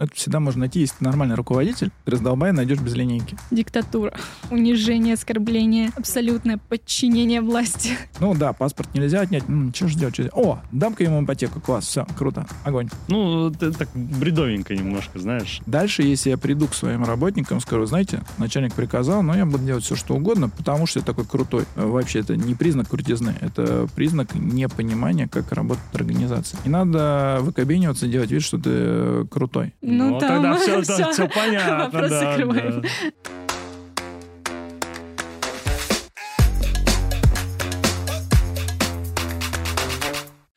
Это всегда можно найти, если ты нормальный руководитель, ты раздолбай найдешь без линейки. Диктатура, унижение, оскорбление, абсолютное подчинение власти. Ну да, паспорт нельзя отнять. М, что ждет? чё- О, дам-ка ему ипотеку, класс, все, круто, огонь. Ну, это так бредовенько немножко, знаешь. Дальше, если я приду к своим работникам, скажу, знаете, начальник приказал, но я буду делать все, что угодно, потому что я такой крутой. Э, Вообще, это не признак крутизны, это признак непонимания, как работает организация. Не надо выкобениваться, делать вид, что ты э, крутой. Ну, там тогда все, всё, все понятно. вопрос да, закрываем. да.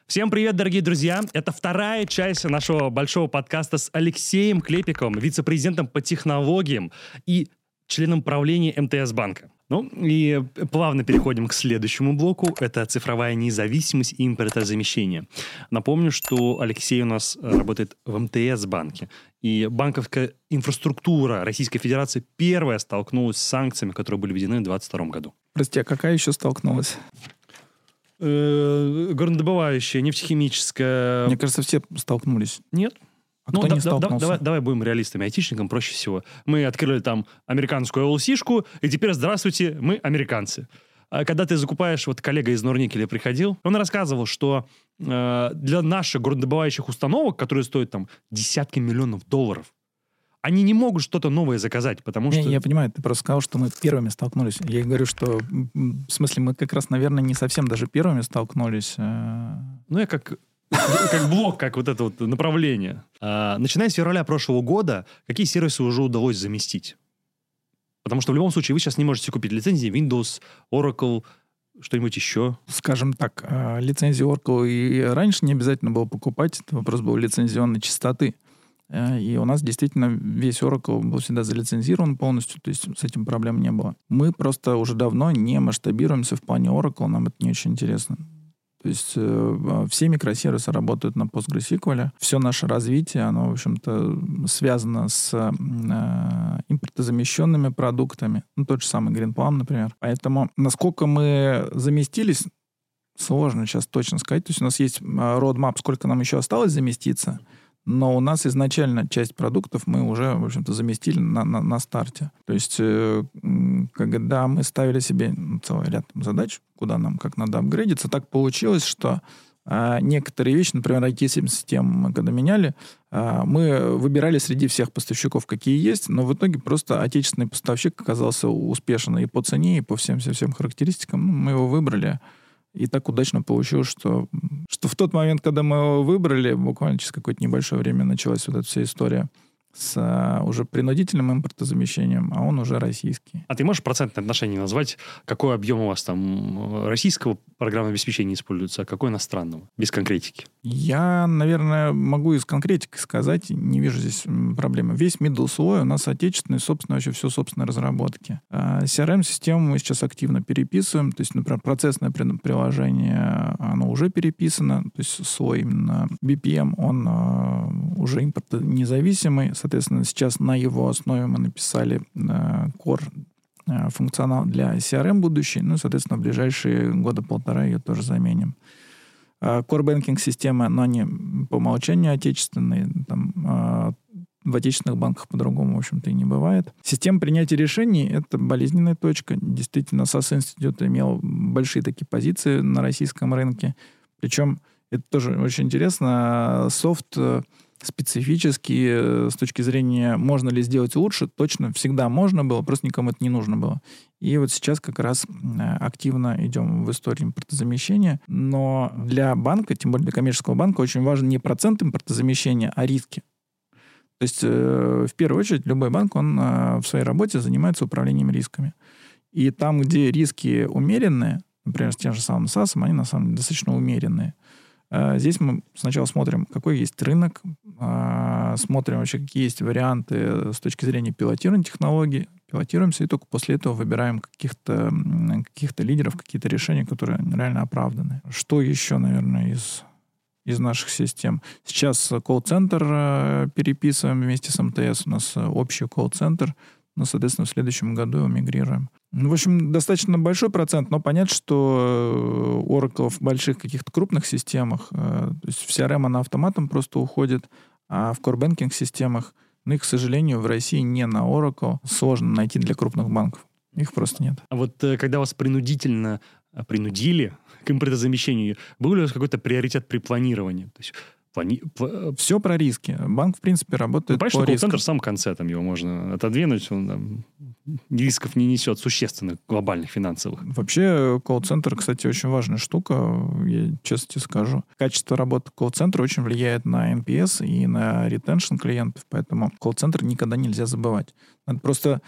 Всем привет, дорогие друзья! Это вторая часть нашего большого подкаста с Алексеем Клепиковым, вице-президентом по технологиям и членом правления МТС банка. Ну и плавно переходим к следующему блоку. Это цифровая независимость и импортозамещение. Напомню, что Алексей у нас э, работает в МТС банке. И банковская инфраструктура Российской Федерации первая столкнулась с санкциями, которые были введены в 2022 году. Прости, а какая еще столкнулась? Э, Горнодобывающая, нефтехимическая. Мне кажется, все столкнулись. Нет. А Ну, кто да- не да- да- столкнулся? давай, давай будем реалистами, айтишникам проще всего. Мы открыли там американскую LC-шку, и теперь здравствуйте, мы американцы. А Когда ты закупаешь, вот коллега из Норникеля приходил, он рассказывал, что э, для наших горнодобывающих установок, которые стоят там десятки миллионов долларов, они не могут что-то новое заказать, потому Не, что... я понимаю, ты просто сказал, что мы первыми столкнулись. Я говорю, что в смысле мы как раз, наверное, не совсем даже первыми столкнулись. э, Ну, я как, как блок, как вот это вот направление. А, начиная с февраля прошлого года, какие сервисы уже удалось заместить? Потому что в любом случае вы сейчас не можете купить лицензии Windows, Oracle, что-нибудь еще. Скажем так, э, лицензию Oracle и раньше не обязательно было покупать. Это вопрос был лицензионной частоты. Э, И у нас действительно весь Oracle был всегда залицензирован полностью, то есть с этим проблем не было. Мы просто уже давно не масштабируемся в плане Oracle, нам это не очень интересно. То есть э, все микросервисы работают на PostgreSQL. Все наше развитие, оно, в общем-то, связано с э, импортозамещенными продуктами. Ну, тот же самый Greenplum, например. Поэтому насколько мы заместились, сложно сейчас точно сказать. То есть у нас есть roadmap, сколько нам еще осталось заместиться, но у нас изначально часть продуктов мы уже, в общем-то, заместили на, на, на старте. То есть, э, когда мы ставили себе ну, целый ряд задач, куда нам как надо апгрейдиться, так получилось, что а, некоторые вещи, например, IT-систему мы когда меняли, а, мы выбирали среди всех поставщиков, какие есть, но в итоге просто отечественный поставщик оказался успешен и по цене, и по всем-всем характеристикам. Ну, мы его выбрали, и так удачно получилось, что, что в тот момент, когда мы его выбрали, буквально через какое-то небольшое время началась вот эта вся история с а, уже принудительным импортозамещением, а он уже российский. А ты можешь процентное отношение назвать, какой объем у вас там э, российского программного обеспечения используется, а какой иностранного? Без конкретики. Я, наверное, могу из конкретики сказать, не вижу здесь проблемы. Весь middle слой у нас отечественный, собственно, вообще все собственные разработки. А CRM-систему мы сейчас активно переписываем, то есть, например, процессное при- приложение, оно уже переписано, то есть слой именно BPM, он а, уже импортонезависимый, соответственно, сейчас на его основе мы написали core а, функционал для CRM будущий, ну, соответственно, в ближайшие года полтора ее тоже заменим. А, Core banking системы, но они по умолчанию отечественные. Там, в отечественных банках по-другому, в общем-то, и не бывает. Система принятия решений — это болезненная точка. Действительно, SAS Institute имел большие такие позиции на российском рынке. Причем это тоже очень интересно. Софт специфический э, с точки зрения, можно ли сделать лучше, точно всегда можно было, просто никому это не нужно было. И вот сейчас как раз э, активно идем в историю импортозамещения. Но для банка, тем более для коммерческого банка, очень важен не процент импортозамещения, а риски. То есть, э, в первую очередь, любой банк, он в своей работе занимается управлением рисками. И там, где риски умеренные, например, с тем же самым САСом, они на самом деле достаточно умеренные. Э, Здесь мы сначала смотрим, какой есть рынок, а, смотрим вообще, какие есть варианты с точки зрения пилотирования технологий, пилотируемся, и только после этого выбираем каких-то каких лидеров, какие-то решения, которые реально оправданы. Что еще, наверное, из, из наших систем? Сейчас колл-центр э, переписываем вместе с МТС, у нас э, общий колл-центр, но, соответственно, в следующем году мигрируем. Ну, в общем, достаточно большой процент, но понятно, что э, Oracle в больших каких-то крупных системах, э, то есть вся RAM, она автоматом просто уходит, А в core системах, ну, их, к сожалению, в России не на Oracle сложно найти для крупных банков. Их просто нет. А вот э, когда вас принудительно принудили к импортозамещению, был ли у вас какой-то приоритет при планировании? То есть плани... Все про риски. Банк, в принципе, Ну, работает понятно, по что рискам. колл-центр в самом конце там его можно отодвинуть, он там рисков не несет существенных глобальных финансовых. Вообще, колл-центр, кстати, очень важная штука, я честно тебе скажу. Качество работы колл-центра очень влияет на NPS и на ретеншн клиентов, поэтому колл-центр никогда нельзя забывать. Надо просто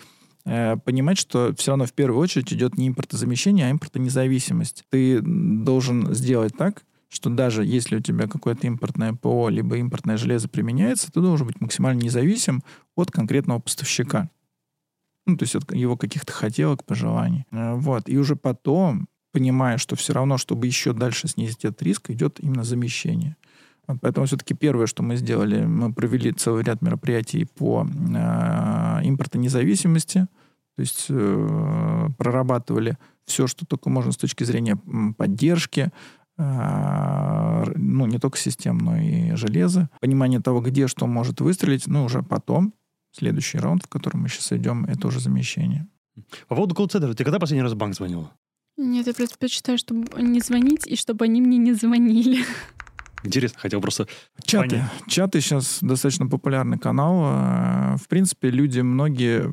э, понимать, что все равно в первую очередь идет не импортозамещение, а импортонезависимость. Ты должен сделать так, что даже если у тебя какое-то импортное ПО, либо импортное железо применяется, ты должен быть максимально независим от конкретного поставщика. Ну, то есть от его каких-то хотелок, пожеланий. Э, Вот. И уже потом, понимая, что все равно, чтобы еще дальше снизить этот риск, идет именно замещение. Поэтому все-таки первое, что мы сделали, мы провели целый ряд мероприятий по э, импортонезависимости, то есть э, прорабатывали все, что только можно с точки зрения поддержки, ну, не только систем, но и железа, понимание того, где что может выстрелить, ну, уже потом, следующий раунд, в который мы сейчас идем, это уже замещение. По поводу колл-центра, ты когда последний раз в банк звонила? Нет, я предпочитаю, чтобы не звонить, и чтобы они мне не звонили. Интересно, хотел просто... Чаты. Понятно. Чаты сейчас достаточно популярный канал. Э, В принципе, люди многие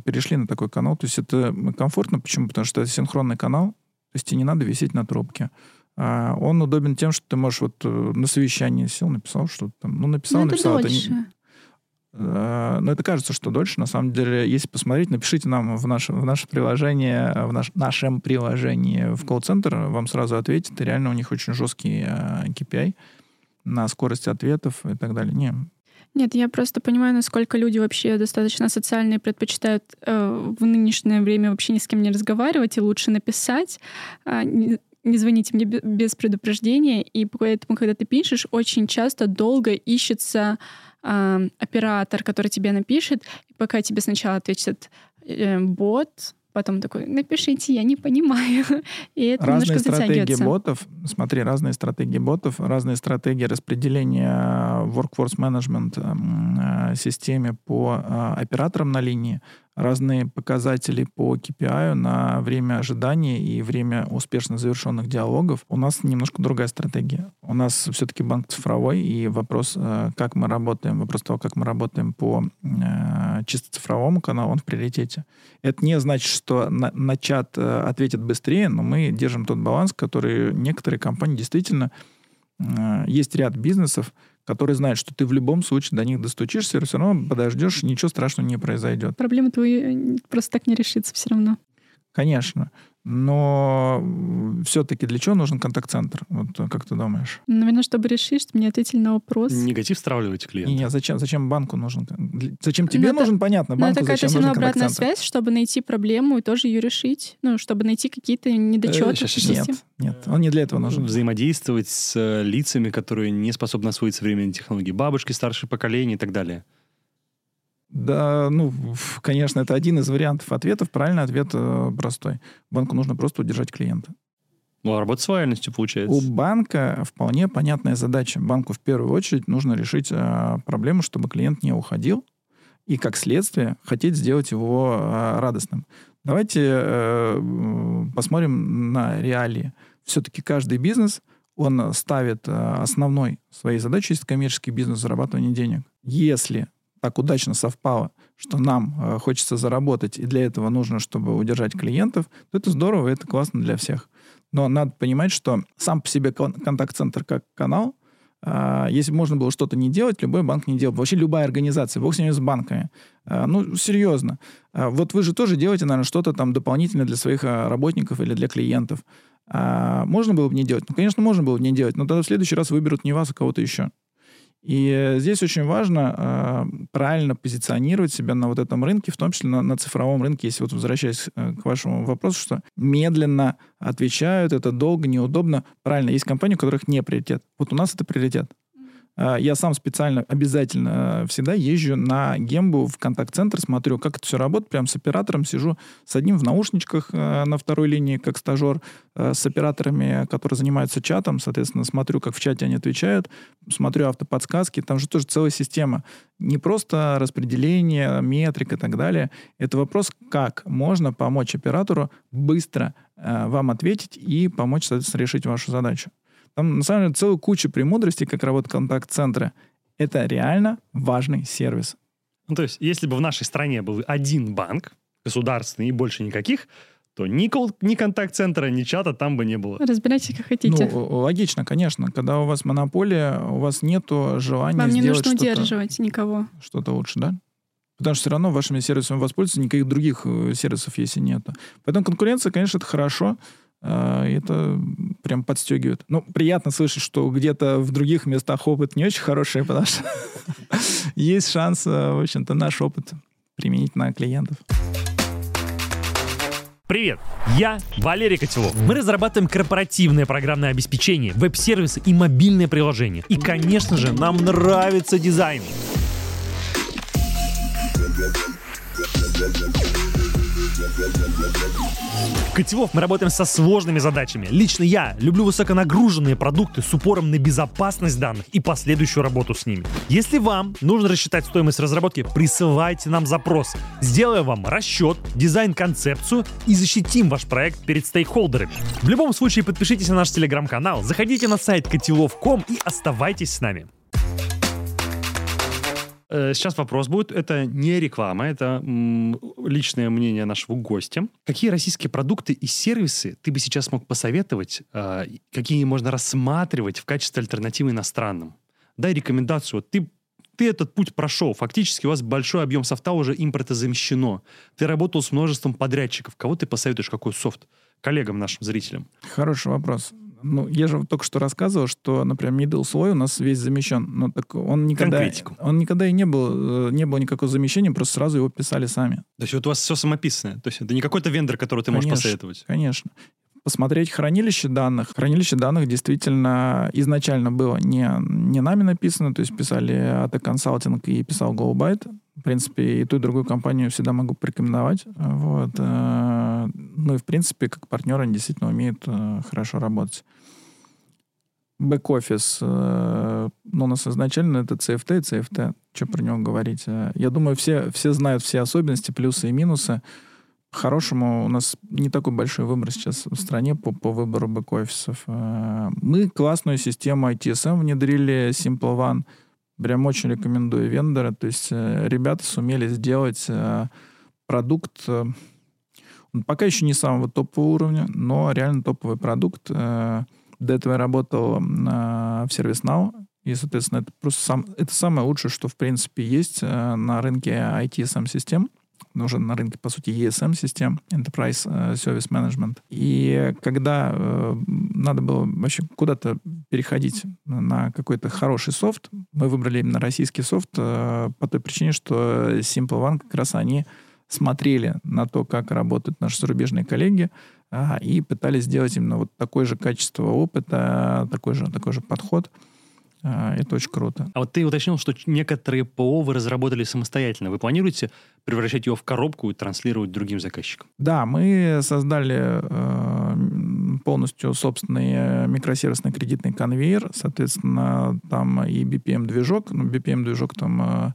перешли на такой канал. То есть это комфортно. Почему? Потому что это синхронный канал. То есть тебе не надо висеть на трубке. А Он удобен тем, что ты можешь вот э, на совещании сел, написал что-то там. Ну, написал, Но это написал. это не- дольше. Э, Но это кажется, что дольше. На самом деле, если посмотреть, напишите нам в наше, в наше приложение, в наш, нашем приложении в колл-центр, вам сразу ответят. И реально у них очень жесткий э, KPI на скорость ответов и так далее. Не, Нет, я просто понимаю, насколько люди вообще достаточно социальные, предпочитают э, в нынешнее время вообще ни с кем не разговаривать и лучше написать. а, не, звоните мне бе- без предупреждения. И поэтому, когда ты пишешь, очень часто долго ищется а, оператор, который тебе напишет. И пока тебе сначала ответит э, бот, потом такой, напишите, я не понимаю. И это разные немножко стратегии ботов. Смотри, разные стратегии ботов, разные стратегии распределения workforce management м, э, системе по э, операторам на линии, разные показатели по KPI на время ожидания и время успешно завершенных диалогов. У нас немножко другая стратегия. У нас все-таки банк цифровой, и вопрос, э, как мы работаем, вопрос того, как мы работаем по э, чисто цифровому каналу, он в приоритете. Это не значит, что на, на чат э, ответят быстрее, но мы держим тот баланс, который некоторые компании действительно... есть ряд бизнесов, которые знают, что ты в любом случае до них достучишься, все равно подождешь, ничего страшного не произойдет. Проблема твоя э, просто так не решится все равно. Конечно. Но все-таки для чего нужен контакт-центр? Вот как ты думаешь? Наверное, чтобы решить, чтобы мне ответили на вопрос. Негатив стравливаете клиента. не, зачем, зачем банку нужен? Зачем тебе Ну, это- нужен, понятно, Но банку это какая-то зачем нужен обратная связь, чтобы найти проблему и тоже ее решить. Ну, чтобы найти какие-то недочеты. Э. Нет, нет, он не для этого нужен. Взаимодействовать с э, лицами, которые не способны освоить современные технологии. Бабушки, старшее поколение и так далее. Да, ну, конечно, это один из вариантов ответов. Правильный ответ э, простой. Банку нужно просто удержать клиента. Ну, а работа с лояльностью получается. У банка вполне понятная задача. Банку в первую очередь нужно решить э, проблему, чтобы клиент не уходил, и как следствие хотеть сделать его э, радостным. Давайте э, посмотрим на реалии. Все-таки каждый бизнес, он ставит э, основной своей задачей, есть коммерческий бизнес, зарабатывание денег. Если так удачно совпало, что нам э, хочется заработать, и для этого нужно, чтобы удержать клиентов, то это здорово, это классно для всех. Но надо понимать, что сам по себе кон- контакт-центр как канал, а, если можно было что-то не делать, любой банк не делал. Вообще любая организация, бог с ними с банками. А, Ну, серьезно. А, Вот вы же тоже делаете, наверное, что-то там дополнительно для своих а, работников или для клиентов. А Можно было бы не делать? Ну, конечно, можно было бы не делать, но тогда в следующий раз выберут не вас, а кого-то еще. И здесь очень важно э, правильно позиционировать себя на вот этом рынке, в том числе на, на цифровом рынке, если вот возвращаясь э, к вашему вопросу, что медленно отвечают, это долго, неудобно. Правильно, есть компании, у которых не приоритет. Вот у нас это приоритет. А, я сам специально обязательно всегда езжу на Гембу в контакт-центр, смотрю, как это все работает, прям с оператором сижу с одним в наушничках э, на второй линии, как стажер, э, с операторами, которые занимаются чатом, соответственно, смотрю, как в чате они отвечают, смотрю автоподсказки, там же тоже целая система. Не просто распределение, метрик и так далее. Это вопрос, как можно помочь оператору быстро э, вам ответить и помочь, соответственно, решить вашу задачу. Там, на самом деле, целая куча премудростей, как работает контакт-центры. Это реально важный сервис. Ну, то есть, если бы в нашей стране был один банк, государственный и больше никаких, то ни, кол- ни контакт-центра, ни чата там бы не было. Разбирайтесь, как хотите. Ну, логично, конечно. Когда у вас монополия, у вас нету желания Вам не сделать нужно что-то, удерживать никого. что-то лучше, да? Потому что все равно вашими сервисами воспользуются, никаких других э, сервисов, если нету. Поэтому конкуренция, конечно, это хорошо. А, Это прям подстегивает. Ну, приятно слышать, что где-то в других местах опыт не очень хороший, потому что есть шанс, э, в общем-то, наш опыт применить на клиентов. Привет, я Валерий Котелов. Мы разрабатываем корпоративное программное обеспечение, веб-сервисы и мобильные приложения. И, конечно же, нам нравится дизайн. Котелов мы работаем со сложными задачами. Лично я люблю высоконагруженные продукты с упором на безопасность данных и последующую работу с ними. Если вам нужно рассчитать стоимость разработки, присылайте нам запрос. Сделаем вам расчет, дизайн-концепцию и защитим ваш проект перед стейкхолдерами. В любом случае подпишитесь на наш телеграм-канал, заходите на сайт котелов.ком и оставайтесь с нами. Э, Сейчас вопрос будет. Это не реклама, это личное мнение нашего гостя. Какие российские продукты и сервисы ты бы сейчас мог посоветовать, и какие можно рассматривать в качестве альтернативы иностранным? Дай рекомендацию. Ты, ты этот путь прошел. Фактически у вас большой объем софта уже импортозамещено. Ты работал с множеством подрядчиков. Кого ты посоветуешь, какой софт? Коллегам нашим зрителям. Хороший вопрос. Ну, я же только что рассказывал, что, например, middle слой у нас весь замещен. Но так он никогда, Конкретику. он никогда и не был, э, не было никакого замещения, просто сразу его писали сами. То есть вот у вас все самописное. То есть это не какой-то вендор, который ты можешь Конечно. посоветовать. Конечно. Посмотреть хранилище данных. Хранилище данных действительно изначально было не, не нами написано, то есть писали AT Консалтинг и писал GoByte. В принципе, и ту, и другую компанию всегда могу порекомендовать. Вот. э, Ну и, в принципе, как партнеры они действительно умеют э, хорошо работать. Бэк-офис, э, ну, у нас изначально это CFT и CFT. Что про него говорить? Я думаю, все, все знают все особенности, плюсы и минусы. По-хорошему, у нас не такой большой выбор сейчас в стране по, по выбору бэк-офисов. Э, Мы классную систему ITSM внедрили, Simple One. Прям очень рекомендую вендора. То есть э, ребята сумели сделать э, продукт, он пока еще не самого топового уровня, но реально топовый продукт. До этого я работал в ServiceNow, и, соответственно, это просто сам, это самое лучшее, что, в принципе, есть на рынке ITSM-систем ну, уже на рынке, по сути, ESM-систем, Enterprise э, Service Management. И когда э, надо было вообще куда-то переходить на какой-то хороший софт, мы выбрали именно российский софт э, по той причине, что Simple One как раз они смотрели на то, как работают наши зарубежные коллеги, а, и пытались сделать именно вот такое же качество опыта, такой же, такой же подход. А, Это очень круто. А вот ты уточнил, что некоторые ПО вы разработали самостоятельно. Вы планируете превращать его в коробку и транслировать другим заказчикам? Да, мы создали э, полностью собственный э, микросервисный кредитный конвейер. Соответственно, там и BPM-движок. Ну, BPM-движок там э,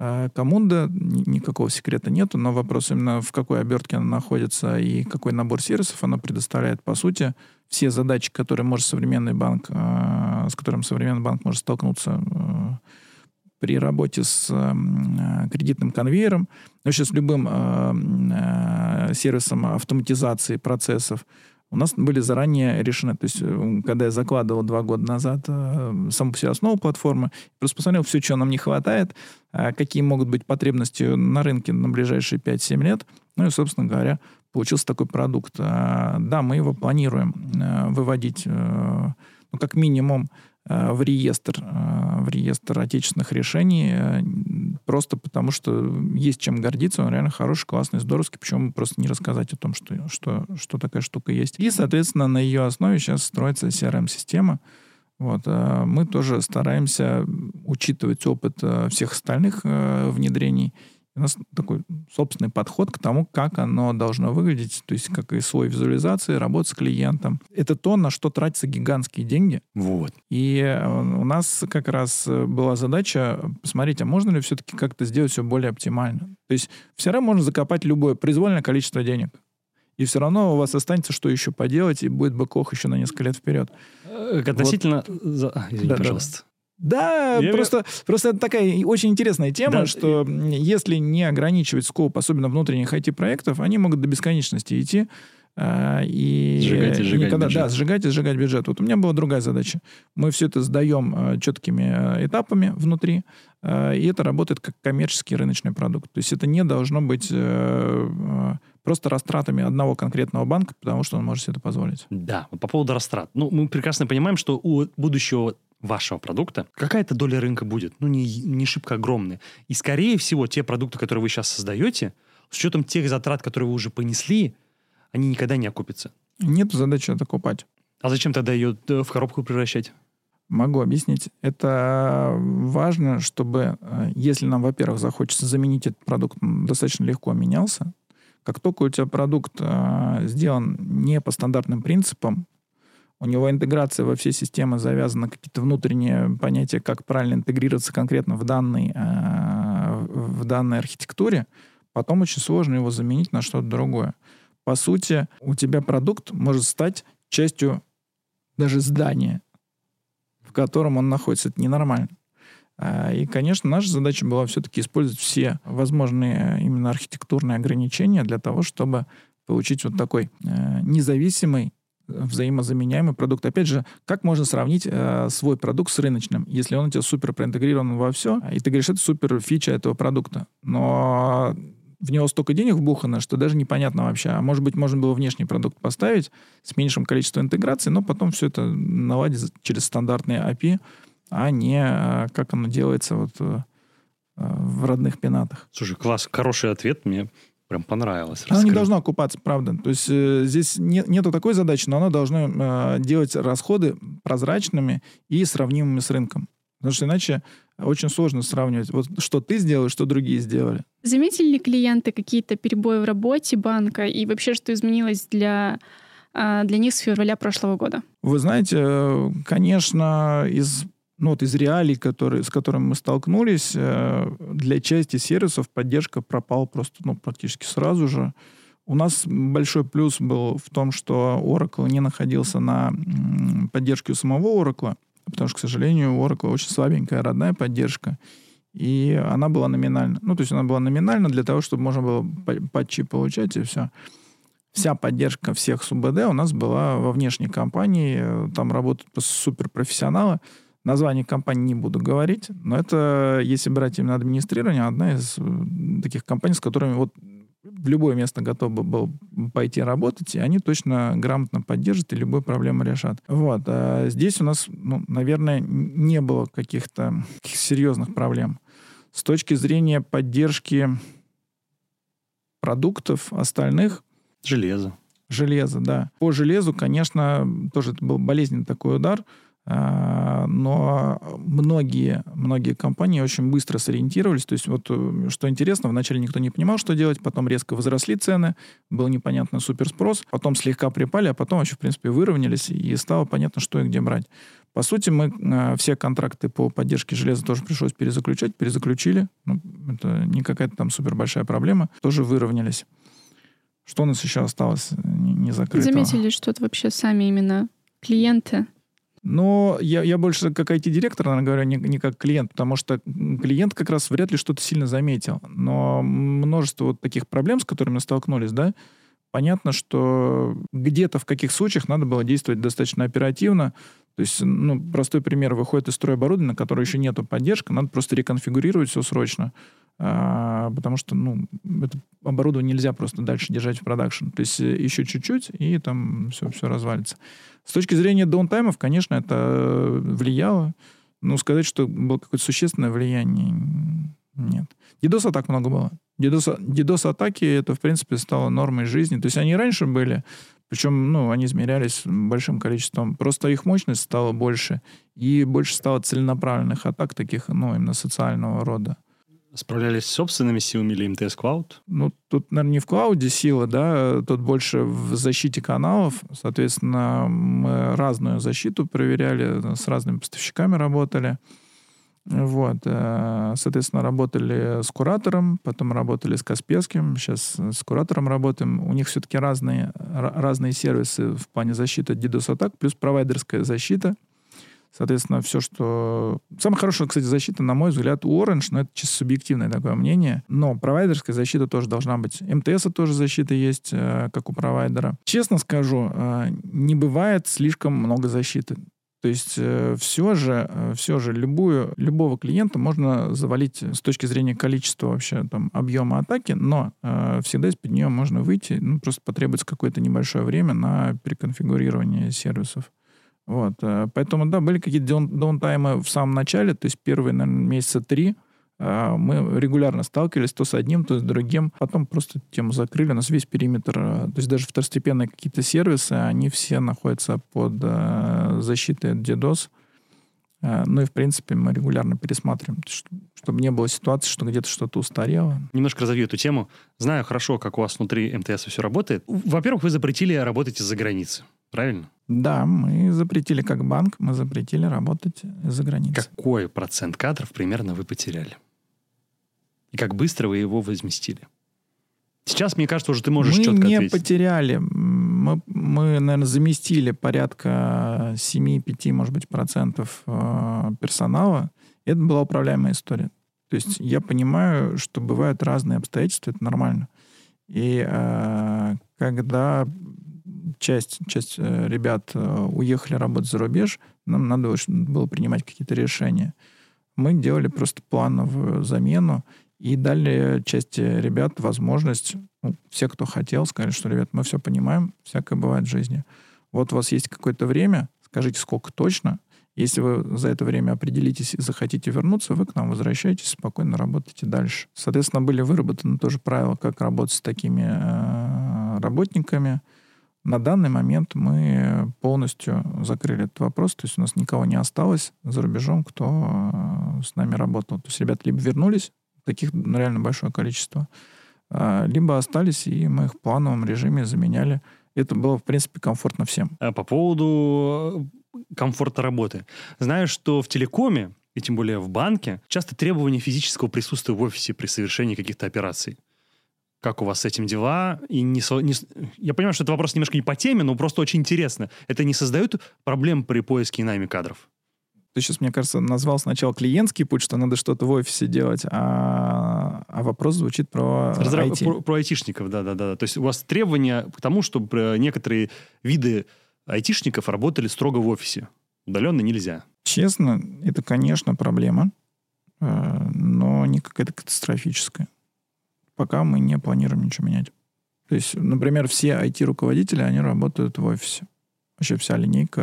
э, Коммунда, ни- никакого секрета нету, но вопрос именно в какой обертке она находится и какой набор сервисов она предоставляет. По сути, все задачи, которые может современный банк, э, с которым современный банк может столкнуться э, при работе с э, кредитным конвейером, вообще с любым сервисом автоматизации процессов, у нас были заранее решены. То есть, когда я закладывал два года назад саму всю основу платформы, просто посмотрел все, чего нам не хватает, какие могут быть потребности на рынке на ближайшие 5-7 лет. Ну и, собственно говоря, получился такой продукт. А, Да, мы его планируем э, выводить, э, ну, как минимум, э, в реестр, в реестр отечественных решений, просто потому что есть чем гордиться, он реально хороший, классный, здоровский, почему просто не рассказать о том, что, что, что такая штука есть. И, соответственно, на ее основе сейчас строится CRM-система, Вот, мы тоже стараемся учитывать опыт всех остальных внедрений у нас такой собственный подход к тому, как оно должно выглядеть, то есть как и свой визуализации, работа с клиентом. Это то, на что тратятся гигантские деньги. Вот. И э, у нас как раз э, была задача посмотреть, а можно ли все-таки как-то сделать все более оптимально. То есть все равно можно закопать любое произвольное количество денег. И все равно у вас останется что еще поделать, и будет бэкох еще на несколько лет вперед. Э, относительно... Вот. Извини, да, пожалуйста. Да. Да, я просто, просто это такая очень интересная тема, да. что если не ограничивать скоп, особенно внутренних IT-проектов, они могут до бесконечности идти. А, и сжигать и сжигать никогда, бюджет. Да, сжигать и сжигать бюджет. Вот у меня была другая задача. Мы все это сдаем а, четкими а, этапами внутри, и это работает как коммерческий рыночный продукт. То есть это не должно быть э, просто растратами одного конкретного банка, потому что он может себе это позволить. Да, по поводу растрат. Ну, мы прекрасно понимаем, что у будущего вашего продукта, какая-то доля рынка будет, ну, не, не шибко огромная. И, скорее всего, те продукты, которые вы сейчас создаете, с учетом тех затрат, которые вы уже понесли, они никогда не окупятся. Нет задачи это купать. А зачем тогда ее э, в коробку превращать? Могу объяснить. Это важно, чтобы, э, если нам, во-первых, захочется заменить этот продукт, достаточно легко менялся. Как только у тебя продукт э, сделан не по стандартным принципам, у него интеграция во все системы завязана, какие-то внутренние понятия, как правильно интегрироваться конкретно в данной, э, в данной архитектуре, потом очень сложно его заменить на что-то другое. По сути, у тебя продукт может стать частью даже здания, в котором он находится. Это ненормально. А, и, конечно, наша задача была все-таки использовать все возможные именно архитектурные ограничения для того, чтобы получить вот такой э, независимый взаимозаменяемый продукт. Опять же, как можно сравнить э, свой продукт с рыночным, если он у тебя супер проинтегрирован во все, и ты говоришь, это супер фича этого продукта. Но в него столько денег вбухано, что даже непонятно вообще. А может быть, можно было внешний продукт поставить с меньшим количеством интеграции, но потом все это наладить через стандартные API, а не э, как оно делается вот э, в родных пенатах. Слушай, класс, хороший ответ. Мне прям понравилось. Она не должна окупаться, правда. То есть э, здесь не, нету такой задачи, но она должна э, делать расходы прозрачными и сравнимыми с рынком. Потому что иначе очень сложно сравнивать, вот что ты сделал, что другие сделали. Заметили ли клиенты какие-то перебои в работе банка и вообще что изменилось для, э, для них с февраля прошлого года? Вы знаете, э, конечно, из ну, вот из реалий, которые, с которыми мы столкнулись, э, для части сервисов поддержка пропала просто ну, практически сразу же. У нас большой плюс был в том, что Oracle не находился на поддержке у самого Oracle, потому что, к сожалению, у Oracle очень слабенькая родная поддержка, и она была номинальна. Ну, то есть она была номинальна для того, чтобы можно было патчи получать, и все. Вся поддержка всех СУБД у нас была во внешней компании, там работают суперпрофессионалы, профессионалы Название компании не буду говорить, но это, если брать именно администрирование, одна из э, таких компаний, с которыми вот в любое место готов был пойти работать, и они точно грамотно поддержат и любую проблему решат. Вот. А здесь у нас, ну, наверное, не было каких-то каких серьезных проблем. С точки зрения поддержки продуктов остальных... Железо. Железо, да. По железу, конечно, тоже это был болезненный такой удар — но многие, многие компании очень быстро сориентировались. То есть вот э, что интересно, вначале никто не понимал, что делать, потом резко возросли цены, был непонятный суперспрос, потом слегка припали, а потом вообще, в принципе, выровнялись, и стало понятно, что и где брать. По сути, мы э, все контракты по поддержке железа тоже пришлось перезаключать, перезаключили. Ну, это не какая-то там супер большая проблема. Тоже выровнялись. Что у нас еще осталось не, не закрыто? Заметили что-то вообще сами именно клиенты но я, я больше как IT-директор, наверное, говорю, не, не как клиент, потому что клиент как раз вряд ли что-то сильно заметил. Но множество вот таких проблем, с которыми мы столкнулись, да, понятно, что где-то в каких случаях надо было действовать достаточно оперативно. То есть, ну, простой пример, выходит из строя оборудование, на которое еще нету поддержки, надо просто реконфигурировать все срочно, а, потому что, ну, это оборудование нельзя просто дальше держать в продакшн. То есть еще чуть-чуть, и там все, все развалится. С точки зрения даунтаймов, конечно, это влияло. Но сказать, что было какое-то существенное влияние, нет. Дидоса так много было. DDoS-атаки, это, в принципе, стало нормой жизни. То есть они раньше были, причем, ну, они измерялись большим количеством. Просто их мощность стала больше, и больше стало целенаправленных атак, таких, ну, именно социального рода. Справлялись собственными силами или МТС Клауд? Ну, тут, наверное, не в клауде сила, да, тут больше в защите каналов. Соответственно, мы разную защиту проверяли, с разными поставщиками работали. Вот, э, соответственно, работали с куратором, потом работали с Касперским, сейчас с куратором работаем. У них все-таки разные, разные сервисы в плане защиты от DDoS-атак, плюс провайдерская защита. Соответственно, все, что... Самая хорошая, кстати, защита, на мой взгляд, Orange, но это чисто субъективное такое мнение. Но провайдерская защита тоже должна быть. МТС тоже защита есть, э, как у провайдера. Честно скажу, э, не бывает слишком много защиты. То есть э, все же, все же любую, любого клиента можно завалить с точки зрения количества вообще там объема атаки, но э, всегда из-под нее можно выйти, ну, просто потребуется какое-то небольшое время на переконфигурирование сервисов. Вот, э, поэтому, да, были какие-то даунтаймы в самом начале, то есть первые, наверное, месяца три, а, мы регулярно сталкивались то с одним, то с другим. Потом просто тему закрыли. У нас весь периметр, э, то есть даже второстепенные какие-то сервисы, они все находятся под э, защитой от DDoS. Э, ну и, в принципе, мы регулярно пересматриваем, чтобы не было ситуации, что где-то что-то устарело. Немножко разовью эту тему. Знаю хорошо, как у вас внутри МТС все работает. Во-первых, вы запретили работать из-за границы, правильно? Да, мы запретили как банк, мы запретили работать из-за границы. Какой процент кадров примерно вы потеряли? И как быстро вы его возместили? Сейчас, мне кажется, уже ты можешь мы четко не ответить. потеряли. Мы, мы, наверное, заместили порядка 7-5, может быть, процентов э, персонала. Это была управляемая история. То есть я понимаю, что бывают разные обстоятельства, это нормально. И э, когда часть, часть э, ребят э, уехали работать за рубеж, нам надо было принимать какие-то решения. Мы делали просто плановую замену и дали части ребят возможность, ну, все, кто хотел, сказали, что, ребят, мы все понимаем, всякое бывает в жизни. Вот у вас есть какое-то время, скажите, сколько точно. Если вы за это время определитесь и захотите вернуться, вы к нам возвращаетесь, спокойно работаете дальше. Соответственно, были выработаны тоже правила, как работать с такими э, работниками. На данный момент мы полностью закрыли этот вопрос, то есть у нас никого не осталось за рубежом, кто э, с нами работал. То есть ребята либо вернулись таких реально большое количество. А, либо остались, и мы их в плановом режиме заменяли. Это было, в принципе, комфортно всем. А по поводу э, комфорта работы. Знаю, что в телекоме, и тем более в банке, часто требования физического присутствия в офисе при совершении каких-то операций. Как у вас с этим дела? И не, не, я понимаю, что это вопрос немножко не по теме, но просто очень интересно. Это не создает проблем при поиске и найме кадров? Ты сейчас, мне кажется, назвал сначала клиентский путь, что надо что-то в офисе делать, а, а вопрос звучит про Разра... IT. Про, про айтишников, да-да-да. То есть у вас требования к тому, чтобы некоторые виды айтишников работали строго в офисе. Удаленно нельзя. Честно, это, конечно, проблема, э, но не какая-то катастрофическая. Пока мы не планируем ничего менять. То есть, например, все IT-руководители, они работают в офисе. Вообще вся линейка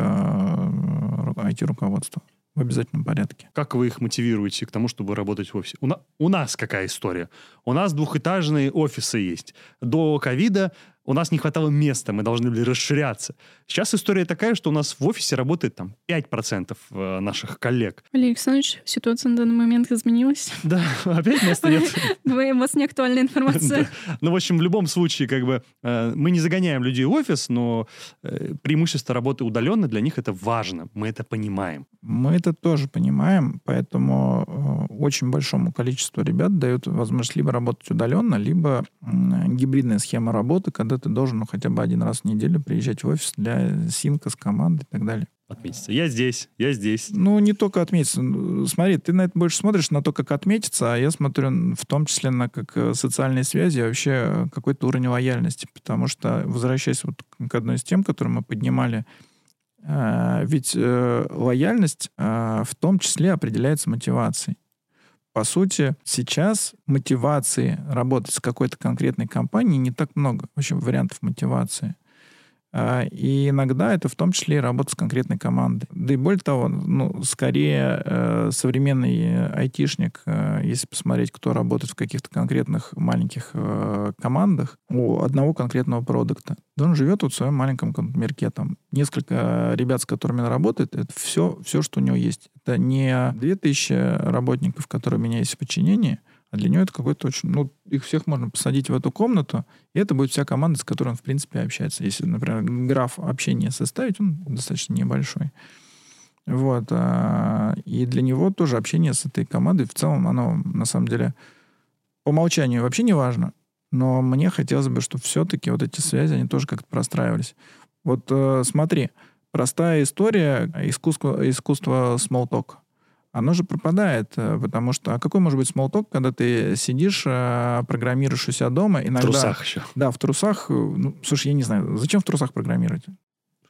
IT-руководства. В обязательном порядке. Как вы их мотивируете к тому, чтобы работать в офисе? У, на, у нас какая история? У нас двухэтажные офисы есть. До ковида у нас не хватало места, мы должны были расширяться. Сейчас история такая, что у нас в офисе работает там 5% э, наших коллег. Валерий Александрович, ситуация на данный момент изменилась. Да, опять места нет. У вас не актуальная информация. Ну, в общем, в любом случае, как бы, э, мы не загоняем людей в офис, но э, преимущество работы удаленно для них это важно. Мы это понимаем. Мы это тоже понимаем, поэтому очень большому количеству ребят дают возможность либо работать удаленно, либо гибридная схема работы, когда когда ты должен ну, хотя бы один раз в неделю приезжать в офис для синка с командой и так далее. Отметиться. Я здесь, я здесь. Ну, не только отметиться. Ну, смотри, ты на это больше смотришь на то, как отметиться, а я смотрю в том числе на как э, социальные связи, а вообще э, какой-то уровень лояльности. Потому что, возвращаясь вот к одной из тем, которую мы поднимали, э, ведь лояльность в том числе определяется мотивацией. По сути, сейчас мотивации работать с какой-то конкретной компанией не так много, вообще вариантов мотивации. А, и иногда это в том числе и работа с конкретной командой. Да и более того, ну, скорее э, современный айтишник, э, если посмотреть, кто работает в каких-то конкретных маленьких э, командах у одного конкретного продукта, да он живет вот в своем маленьком мирке. Там несколько ребят, с которыми он работает, это все, все, что у него есть. Это не 2000 работников, которые у меня есть в подчинении, а для него это какой-то очень... Ну, их всех можно посадить в эту комнату, и это будет вся команда, с которой он, в принципе, общается. Если, например, граф общения составить, он достаточно небольшой. Вот. А, и для него тоже общение с этой командой в целом, оно, на самом деле, по умолчанию вообще не важно. Но мне хотелось бы, чтобы все-таки вот эти связи, они тоже как-то простраивались. Вот э, смотри, простая история искусства, искусства small talk оно же пропадает, э, потому что... А какой может быть смолток, когда ты сидишь, э, программируешь у себя дома, иногда... В трусах еще. Да, в трусах. Э, ну, слушай, я не знаю, зачем в трусах программировать?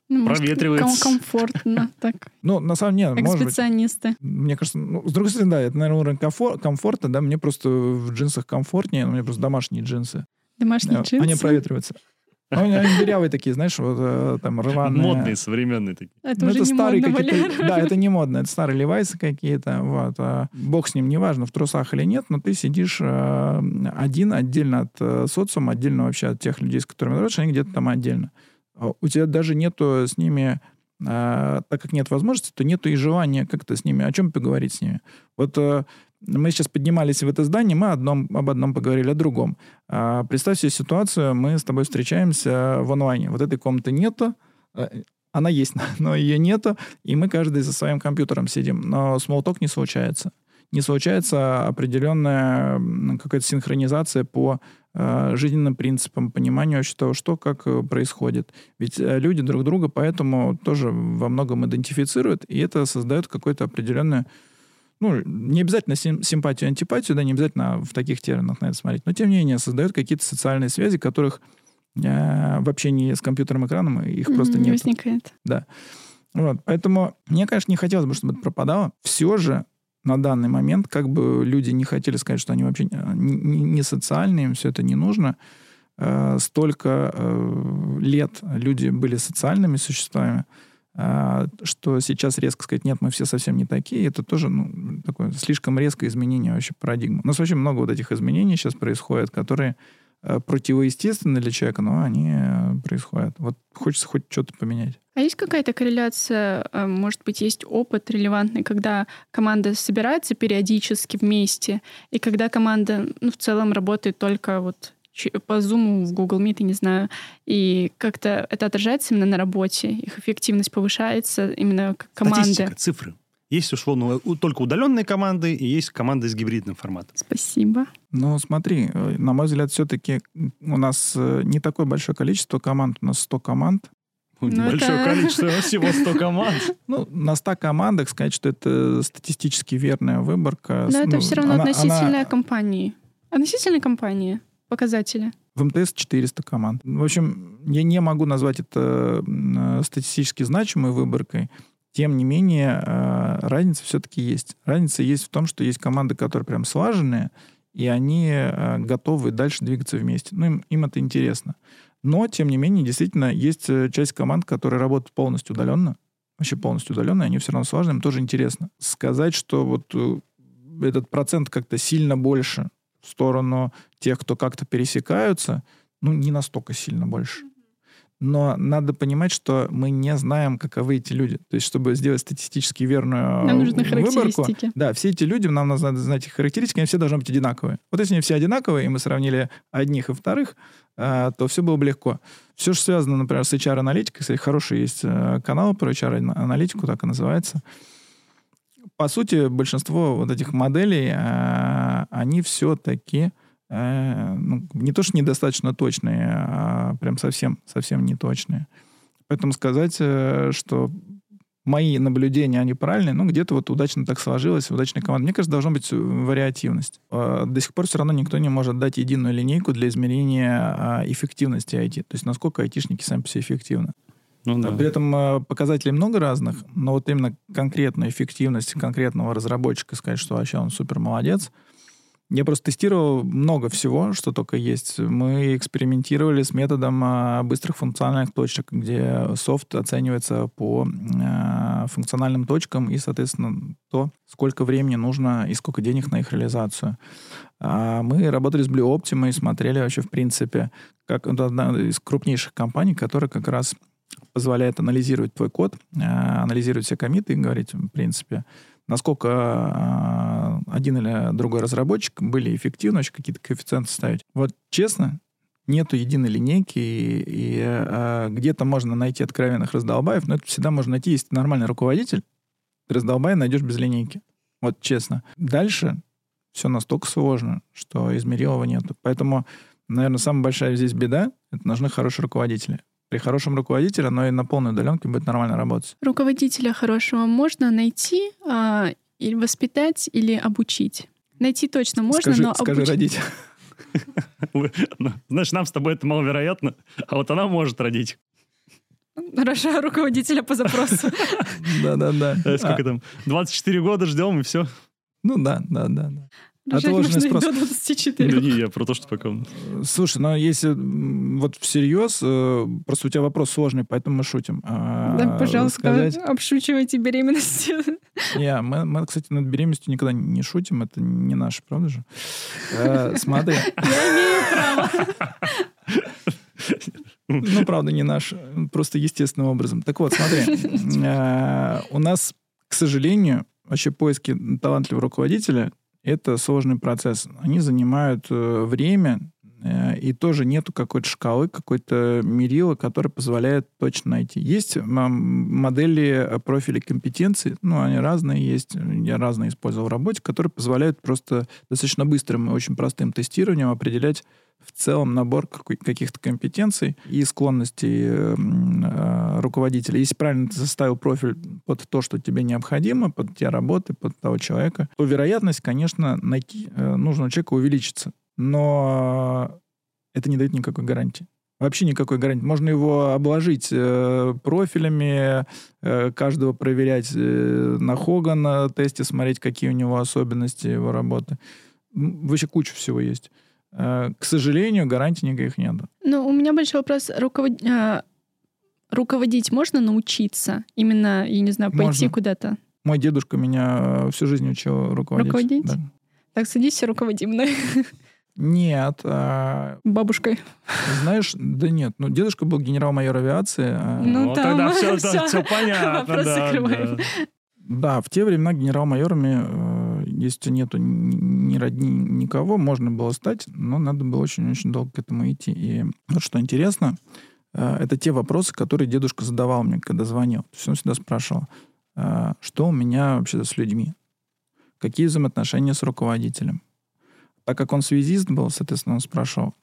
Ну, Проветривается. Может, комфортно так. Ну, на самом деле, как может специалисты. быть. Мне кажется, ну, с другой стороны, да, это, наверное, уровень комфор- комфорта, да, мне просто в джинсах комфортнее, но мне просто домашние джинсы. Домашние джинсы. Они проветриваются. Ну, они дырявые такие, знаешь, вот э, там рваные. Модные, современные такие. Это Ну, уже это не старые модно, какие-то... Да, это не модно. Это старые левайсы какие-то. Вот. а Бог с ним, неважно, в трусах или нет, но ты сидишь э, один, отдельно от э, социума, отдельно вообще от тех людей, с которыми работаешь, они где-то там отдельно. А У тебя даже нету с ними э, так как нет возможности, то нету и желания как-то с ними, о чем поговорить с ними. Вот э, мы сейчас поднимались в это здание, мы одном, об одном поговорили, о другом. А, представь себе ситуацию, мы с тобой встречаемся в онлайне. Вот этой комнаты нету, э, она есть, но ее нету, и мы каждый за своим компьютером сидим. Но смолток не случается. Не случается определенная какая-то синхронизация по э, жизненным принципам, пониманию вообще того, что как э, происходит. Ведь э, люди друг друга поэтому тоже во многом идентифицируют, и это создает какое-то определенное ну, не обязательно сим- симпатию, антипатию, да, не обязательно в таких терминах на это смотреть, но тем не менее создает какие-то социальные связи, которых э, в общении с компьютерным экраном их просто Мгм, нет. возникает. Вот, поэтому мне, конечно, не хотелось бы, чтобы это пропадало. Все же на данный момент, как бы люди не хотели сказать, что они вообще не, не- не социальные, им все это не нужно, э, столько э, лет люди были социальными существами, э, что сейчас резко сказать, нет, мы все совсем не такие, это тоже ну, такое слишком резкое изменение вообще парадигмы. У нас очень много вот этих изменений сейчас происходит, которые э, противоестественны для человека, но они э, происходят. Вот хочется хоть что-то поменять. А есть какая-то корреляция, э, может быть, есть опыт релевантный, когда команда собирается периодически вместе, и когда команда, ну, в целом работает только вот по Zoom, в Google Meet, я не знаю, и как-то это отражается именно на работе, их эффективность повышается именно как команды. Статистика, цифры. Есть, условно, только удаленные команды и есть команды с гибридным форматом. Спасибо. Ну, смотри, э, на мой взгляд, все-таки у нас э, не такое большое количество команд, у нас 100 команд. Ну, Большое это- количество, всего 100 команд. Ну, на 100 командах сказать, что это статистически верная выборка. Но с- это ну, все равно она- относительно она- компании. Относительно компании показатели. В МТС 400 команд. В общем, я не могу назвать это э, статистически значимой выборкой. Тем не менее, э, разница все-таки есть. Разница есть в том, что есть команды, которые прям слаженные, и они э, готовы дальше двигаться вместе. Ну, им, им это интересно. Но, тем не менее, действительно, есть часть команд, которые работают полностью удаленно, вообще полностью удаленно, и они все равно слаженные, им тоже интересно. Сказать, что вот этот процент как-то сильно больше в сторону тех, кто как-то пересекаются, ну, не настолько сильно больше. Но надо понимать, что мы не знаем, каковы эти люди. То есть, чтобы сделать статистически верную Нам нужны выборку, да, все эти люди, нам надо знать их характеристики, они все должны быть одинаковые. Вот если они все одинаковые, и мы сравнили одних и вторых, а, то все было бы легко. Все, что связано, например, с HR-аналитикой, кстати, хороший есть э, канал про HR-аналитику, так и называется. По сути, большинство вот этих моделей, они все-таки э, ну, не то, что недостаточно точные, а прям совсем, совсем не точные. Поэтому сказать, э, что мои наблюдения, они правильные, ну, где-то вот удачно так сложилось, удачная команда. Мне кажется, должна быть э, вариативность. Э, До сих пор все равно никто не может дать единую линейку для измерения а, эффективности IT. То есть насколько айтишники сами по себе эффективны. Ну да. При этом э, показателей много разных, но вот именно конкретная эффективность конкретного разработчика, сказать, что вообще он супер молодец, Я просто тестировал много всего, что только есть. Мы экспериментировали с методом а, быстрых функциональных точек, где софт оценивается по а, функциональным точкам и, соответственно, то, сколько времени нужно и сколько денег на их реализацию. А мы работали с Blue Optima и смотрели вообще, в принципе, как одна из крупнейших компаний, которая как раз позволяет анализировать твой код, анализировать все комиты и говорить, в принципе, насколько а, один или другой разработчик были эффективны, вообще какие-то коэффициенты ставить. Вот честно, нету единой линейки, и, и а, где-то можно найти откровенных раздолбаев, но это всегда можно найти, если ты нормальный руководитель, ты раздолбая найдешь без линейки. Вот честно. Дальше все настолько сложно, что измеримого нету. Поэтому, наверное, самая большая здесь беда — это нужны хорошие руководители при хорошем руководителе, но и на полной удаленке будет нормально работать. Руководителя хорошего можно найти, а, или воспитать, или обучить. Найти точно можно, скажи, но скажи обучить... родить. Ну, знаешь, нам с тобой это маловероятно, а вот она может родить. Хорошо, руководителя по запросу. Да-да-да. Сколько там? 24 года ждем, и все. Ну да, да, да. Отложенный и спрос. до 24. Да не, я про то, что пока... Слушай, ну если вот всерьез, э, просто у тебя вопрос сложный, поэтому мы шутим. А, Да, пожалуйста, сказать- обшучивайте беременность. Не, мы, мы, кстати, над беременностью никогда не шутим, это не наше, правда же? Э, Смотри, Я имею право. ну, правда, не наш, просто естественным образом. Так вот, смотри, э, у нас, к сожалению, вообще поиски талантливого руководителя — это сложный процесс. Они занимают э, время, э, и тоже нету какой-то шкалы, какой-то мерила, который позволяет точно найти. Есть м, модели э, профилей компетенций, ну, они разные есть, я разные использовал в работе, которые позволяют просто достаточно быстрым и очень простым тестированием определять в целом набор каких-то компетенций и склонностей э, м, э, руководителя. Если правильно ты составил профиль под то, что тебе необходимо, под те работы, под того человека, то вероятность, конечно, найти э, нужного человека увеличится. Но это не дает никакой гарантии. Вообще никакой гарантии. Можно его обложить э, профилями, э, каждого проверять э, на Хога на тесте, смотреть, какие у него особенности его работы. Вообще куча всего есть. Э, К сожалению, гарантий никаких нет. Ну, у меня большой вопрос. Руковод- а, Руководить можно научиться? Именно, я не знаю, пойти Можно. куда-то? Мой дедушка меня э, всю жизнь учил руководить. Руководить? Да. Так, садись и руководи мной. Нет, а, Бабушкой. знаешь, да нет. Ну, дедушка был генерал-майор авиации. а, Ну, Вот там тогда все, всё. понятно. Вопрос да, закрываем. да. Да, в те времена генерал-майорами, э, если нету ни ни родни, никого, можно было стать, но надо было очень-очень долго к этому идти. И вот что интересно, э, это те вопросы, которые дедушка задавал мне, когда звонил. То есть он всегда спрашивал, э, что у меня вообще с людьми, какие взаимоотношения с руководителем. Так как он связист был, соответственно, он спрашивал,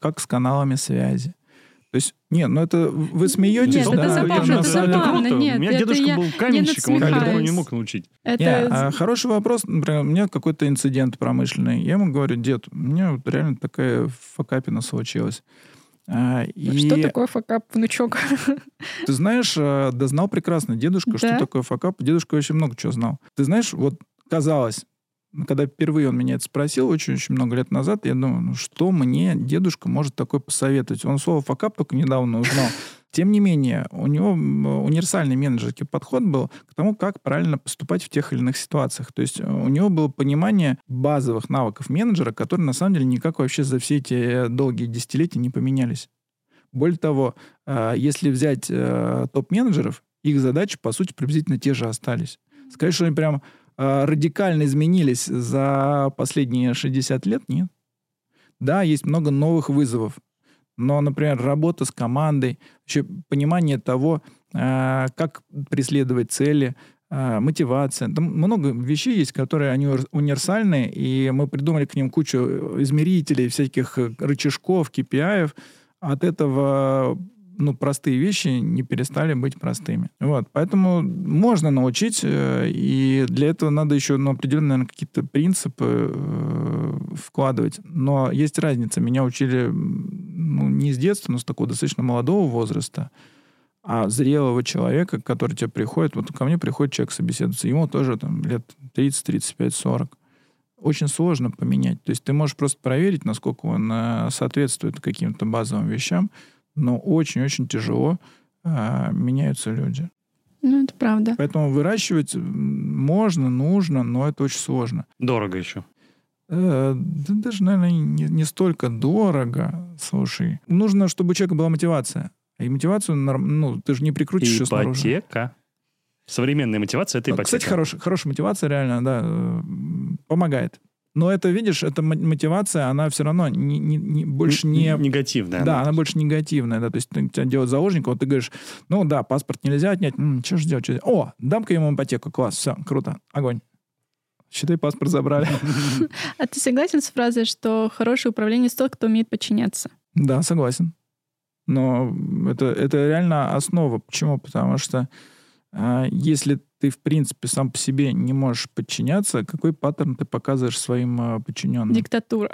как с каналами связи. То есть, нет, ну это вы смеетесь, Нет, да? это забавно, я это забавно. круто. нет, У меня это дедушка я был каменщиком, он надсмехаюсь. такого не мог научить. Это... Не, а хороший вопрос, например, у меня какой-то инцидент промышленный. Я ему говорю, дед, у меня вот реально такая факапина случилась. А, и Что такое факап, внучок? ты знаешь, а, да знал прекрасно дедушка, что Да? такое факап. Дедушка вообще много чего знал. Ты знаешь, вот казалось, когда впервые он меня это спросил, очень-очень много лет назад, я думаю, ну что мне дедушка может такое посоветовать? Он слово факап только недавно узнал. Тем не менее, у него универсальный менеджерский подход был к тому, как правильно поступать в тех или иных ситуациях. То есть э, у него было понимание базовых навыков менеджера, которые на самом деле никак вообще за все эти э, долгие десятилетия не поменялись. Более того, э, если взять топ-менеджеров, их задачи, по сути, приблизительно те же остались. Сказать, что они прям радикально изменились за последние 60 лет, нет. Да, есть много новых вызовов. Но, например, работа с командой, вообще понимание того, э, как преследовать цели, э, мотивация. Там много вещей есть, которые они универсальные, и мы придумали к ним кучу измерителей, всяких э, рычажков, KPI. От этого ну, простые вещи не перестали быть простыми. Вот, поэтому можно научить, э, и для этого надо еще ну, определенные наверное, какие-то принципы э, вкладывать. Но есть разница. Меня учили ну, не с детства, но с такого достаточно молодого возраста, а зрелого человека, который тебе приходит, вот ко мне приходит человек собеседоваться, ему тоже там лет 30, 35, 40. очень сложно поменять. То есть ты можешь просто проверить, насколько он э, соответствует каким-то базовым вещам, но очень-очень тяжело э, меняются люди. Ну, это правда. Поэтому выращивать можно, нужно, но это очень сложно. Дорого еще. Э, да даже, наверное, не, не столько дорого. Слушай, нужно, чтобы у человека была мотивация. И мотивацию, ну, ты же не прикрутишь ее снаружи. Ипотека. Современная мотивация — это Вот, ипотека. Кстати, хорошая, хорошая мотивация реально, да, э, помогает. Но это, видишь, эта мо- мотивация, она все равно не, не- не- больше не... Негативная. Да, она. она больше негативная, да, то есть ты- тебя делают заложником, вот ты говоришь, ну да, паспорт нельзя отнять, что же делать? чё делать? О, дам-ка ему ипотеку, класс, все, круто, огонь. Считай, паспорт забрали. А ты согласен с фразой, что хороший управленец тот, кто умеет подчиняться? Да, согласен. Но это, это реально основа. Почему? Потому что а, если ты, в принципе, сам по себе не можешь подчиняться, какой паттерн ты показываешь своим а, подчиненным? Диктатура.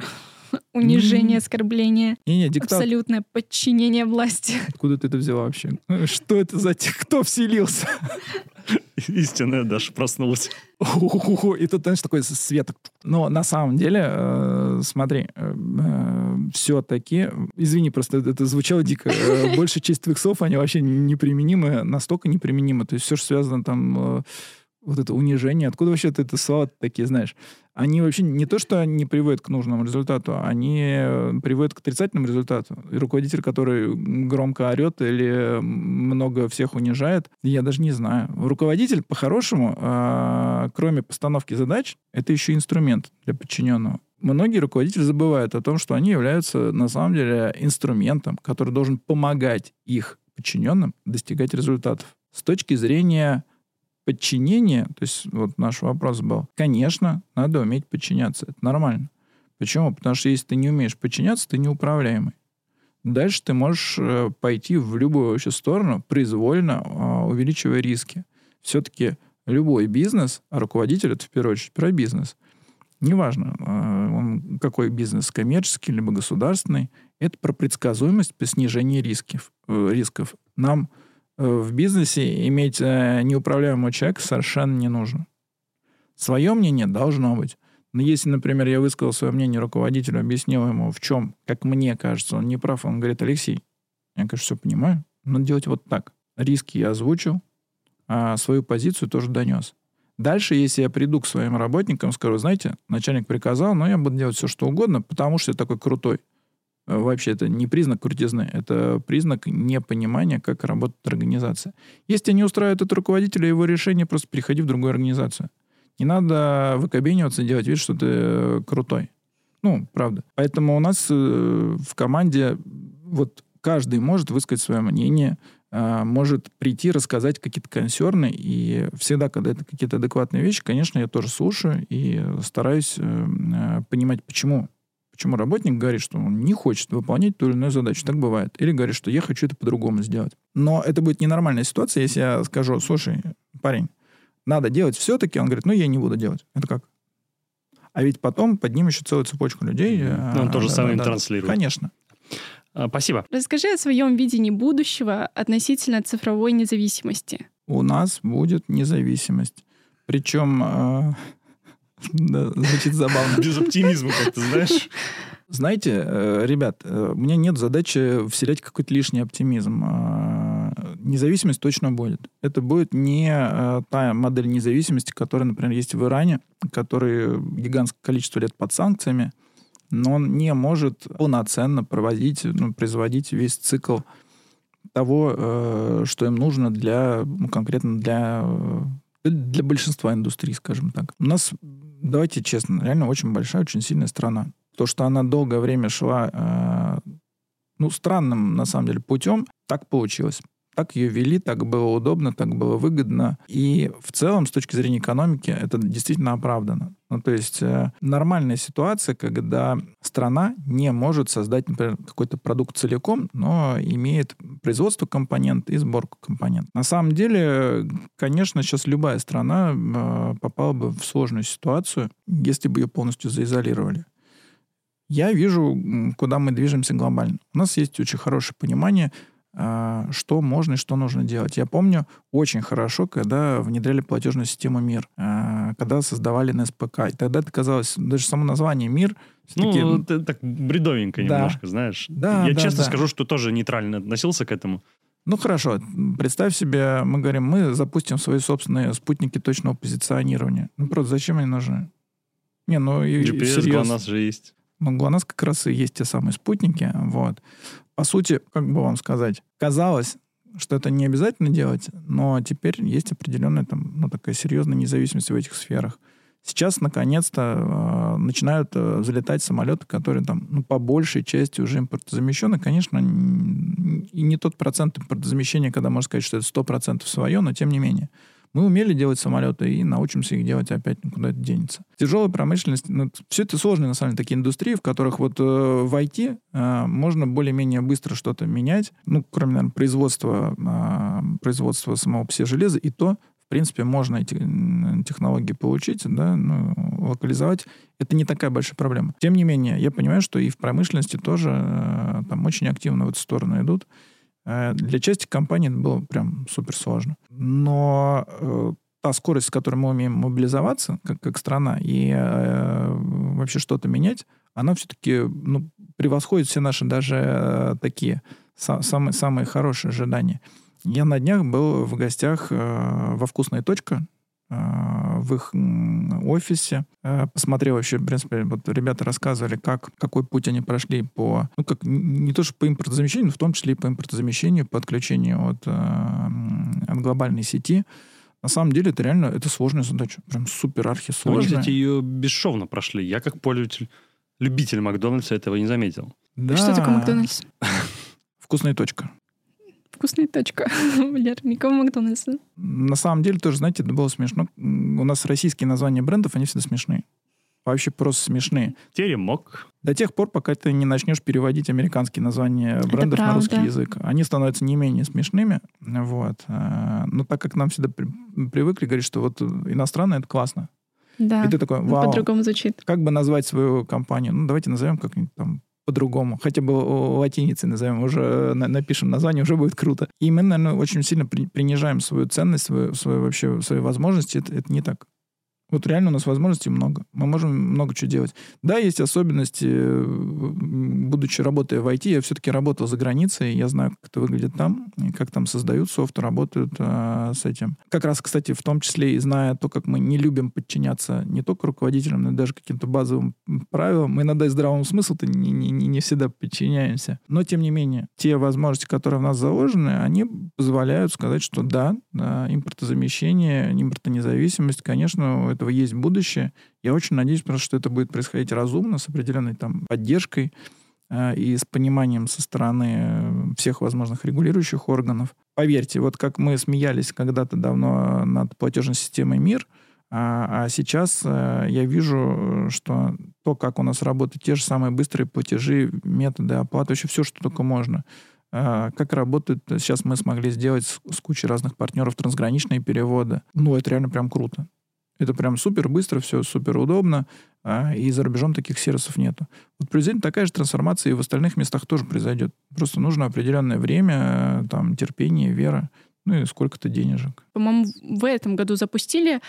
Унижение, оскорбление, Не-не, диктат. абсолютное подчинение власти. Откуда ты это взяла вообще? Что это за тех, кто вселился? Истинная Даша проснулась. И тут, знаешь, такой свет. Но на самом деле, э, смотри, все-таки, извини, просто это, звучало дико, э, большая часть твоих слов, они вообще неприменимы, настолько неприменимы. То есть все, что связано там, э, вот это унижение, откуда вообще ты это слова такие знаешь? Они вообще не то, что не приводят к нужному результату, они э, приводят к отрицательному результату. И руководитель, который громко орет или много всех унижает, я даже не знаю. Руководитель, по-хорошему, а, кроме постановки задач, это еще инструмент для подчиненного. Многие руководители забывают о том, что они являются на самом деле инструментом, который должен помогать их подчиненным достигать результатов. С точки зрения подчинения, то есть вот наш вопрос был, конечно, надо уметь подчиняться, это нормально. Почему? Потому что если ты не умеешь подчиняться, ты неуправляемый. Дальше ты можешь э, пойти в любую вообще сторону, произвольно а, увеличивая риски. Все-таки любой бизнес, а руководитель это в первую очередь про бизнес. Неважно, а, он какой бизнес, коммерческий либо государственный, это про предсказуемость, про снижение рисков. э, рисков. Нам в бизнесе иметь э, неуправляемого человека совершенно не нужно. Свое мнение должно быть. Но если, например, я высказал свое мнение руководителю, объяснил ему, в чем, как мне кажется, он не прав, он говорит, Алексей, я, конечно, все понимаю, надо делать вот так. Риски я озвучил, а свою позицию тоже донес. Дальше, если я приду к своим работникам, скажу, знаете, начальник приказал, но я буду делать все, что угодно, потому что я такой крутой. Э, Вообще, это не признак крутизны, это признак непонимания, как работает организация. Если не устраивает этот руководитель и его решение, просто переходи в другую организацию. Не надо выкобениваться, делать вид, что ты э, крутой. Ну, правда. Поэтому у нас э, в команде вот каждый может высказать свое мнение, может прийти, рассказать какие-то консерны. И всегда, когда это какие-то адекватные вещи, конечно, я тоже слушаю и стараюсь понимать, почему. Почему работник говорит, что он не хочет выполнять ту или иную задачу. Так бывает. Или говорит, что я хочу это по-другому сделать. Но это будет ненормальная ситуация, если я скажу, слушай, парень, надо делать все-таки. Он говорит, ну, я не буду делать. Это как? А ведь потом под ним еще целую цепочку людей. Ну, он а, то же да, самое да, да. транслирует. Конечно. А, Спасибо. Расскажи о своем видении будущего относительно цифровой независимости. У нас будет независимость. Причем, э, да, звучит забавно. Без оптимизма как-то, знаешь. Знаете, э, ребят, э, у меня нет задачи вселять какой-то лишний оптимизм. Э, Независимость точно будет. Это будет не э, та модель независимости, которая, например, есть в Иране, который гигантское количество лет под санкциями, но он не может полноценно проводить, ну, производить весь цикл того, э, что им нужно для, ну, конкретно для, э, для большинства индустрий, скажем так. У нас, давайте честно, реально очень большая, очень сильная страна. То, что она долгое время шла, э, ну, странным, на самом деле, путем, так получилось. Так ее вели, так было удобно, так было выгодно. И в целом, с точки зрения экономики, это действительно оправдано. Ну, то есть э, нормальная ситуация, когда страна не может создать, например, какой-то продукт целиком, но имеет производство компонент и сборку компонент. На самом деле, конечно, сейчас любая страна э, попала бы в сложную ситуацию, если бы ее полностью заизолировали. Я вижу, куда мы движемся глобально. У нас есть очень хорошее понимание, что можно и что нужно делать. Я помню очень хорошо, когда внедряли платежную систему МИР, а, когда создавали НСПК. И тогда это казалось, даже само название МИР... Ну, это так бредовенько да. немножко, знаешь. Да, Я да, честно да. скажу, что тоже нейтрально относился к этому. Ну хорошо, представь себе, мы говорим, мы запустим свои собственные спутники точного позиционирования. Ну просто зачем они нужны? Не, ну и GPS, серьезно. GLONASS же есть. Ну, ГЛОНАСС как раз и есть те самые спутники. Вот. По сути, как бы вам сказать, казалось, что это не обязательно делать, но теперь есть определенная там, ну, такая серьезная независимость в этих сферах. Сейчас, наконец-то, э, начинают э, залетать самолеты, которые там, ну, по большей части уже импортозамещены. Конечно, и не тот процент импортозамещения, когда можно сказать, что это 100% свое, но тем не менее. Мы умели делать самолеты и научимся их делать опять, никуда это денется. Тяжелая промышленность, ну, все это сложные, на самом деле, такие индустрии, в которых вот э, в IT э, можно более-менее быстро что-то менять, ну, кроме, наверное, производства, э, производства самого по себе железа, и то, в принципе, можно эти технологии получить, да, ну, локализовать. Это не такая большая проблема. Тем не менее, я понимаю, что и в промышленности тоже э, там очень активно в эту сторону идут. Э, Для части компаний это было прям супер сложно. Но э, та скорость, с которой мы умеем мобилизоваться, как, как страна, и э, вообще что-то менять, она все-таки ну, превосходит все наши даже э, такие са- самые, самые хорошие ожидания. Я на днях был в гостях э, во «Вкусная точка», в их офисе. Э, Посмотрел вообще, в принципе, вот ребята рассказывали, как, какой путь они прошли по, ну, как не то, что по импортозамещению, но в том числе и по импортозамещению, по отключению от, э, от глобальной сети. На самом деле это реально это сложная задача. Прям супер архи Но Вы, кстати, ее бесшовно прошли. Я как пользователь, любитель Макдональдса этого не заметил. Да. Что такое Макдональдс? Вкусная точка. Вкусная точка. Валер, никого Макдональдса. На самом деле тоже, знаете, это было смешно. У нас российские названия брендов, они всегда смешные. Вообще просто смешные. Теремок. До тех пор, пока ты не начнешь переводить американские названия брендов на русский язык. Они становятся не менее смешными. Вот. А, Но так как нам всегда при- привыкли говорить, что вот иностранное — это классно. Да. И ты такой, Ну, вау, По-другому звучит. как бы назвать свою компанию? Ну, давайте назовем как-нибудь там по-другому. Хотя бы латиницей назовем, уже на- напишем название, уже будет круто. И мы, наверное, очень сильно при- принижаем свою ценность, свою, свою вообще свои возможности. Это, это не так. Вот реально у нас возможностей много. Мы можем много чего делать. Да, есть особенности. Будучи работая в IT, я все-таки работал за границей. Я знаю, как это выглядит там, как там создают софт, работают а, с этим. Как раз, кстати, в том числе и зная то, как мы не любим подчиняться не только руководителям, но и даже каким-то базовым правилам. Мы иногда и здравому смыслу-то не, не, не всегда подчиняемся. Но, тем не менее, те возможности, которые в нас заложены, они позволяют сказать, что да, да импортозамещение, импортонезависимость, конечно, у этого есть будущее. Я очень надеюсь, просто, что это будет происходить разумно, с определенной там поддержкой э, и с пониманием со стороны э, всех возможных регулирующих органов. Поверьте, вот как мы смеялись когда-то давно над платежной системой МИР, а, а сейчас э, я вижу, что то, как у нас работают те же самые быстрые платежи, методы оплаты, вообще все, что только можно. А, Как работает, сейчас мы смогли сделать с, с кучей разных партнеров трансграничные переводы. Ну, это реально прям круто. Это прям супер быстро, все супер удобно, а, и за рубежом таких сервисов нету. Вот приблизительно такая же трансформация и в остальных местах тоже произойдет. Просто нужно определенное время, э, там, терпение, вера, ну и сколько-то денежек. По-моему, в этом году запустили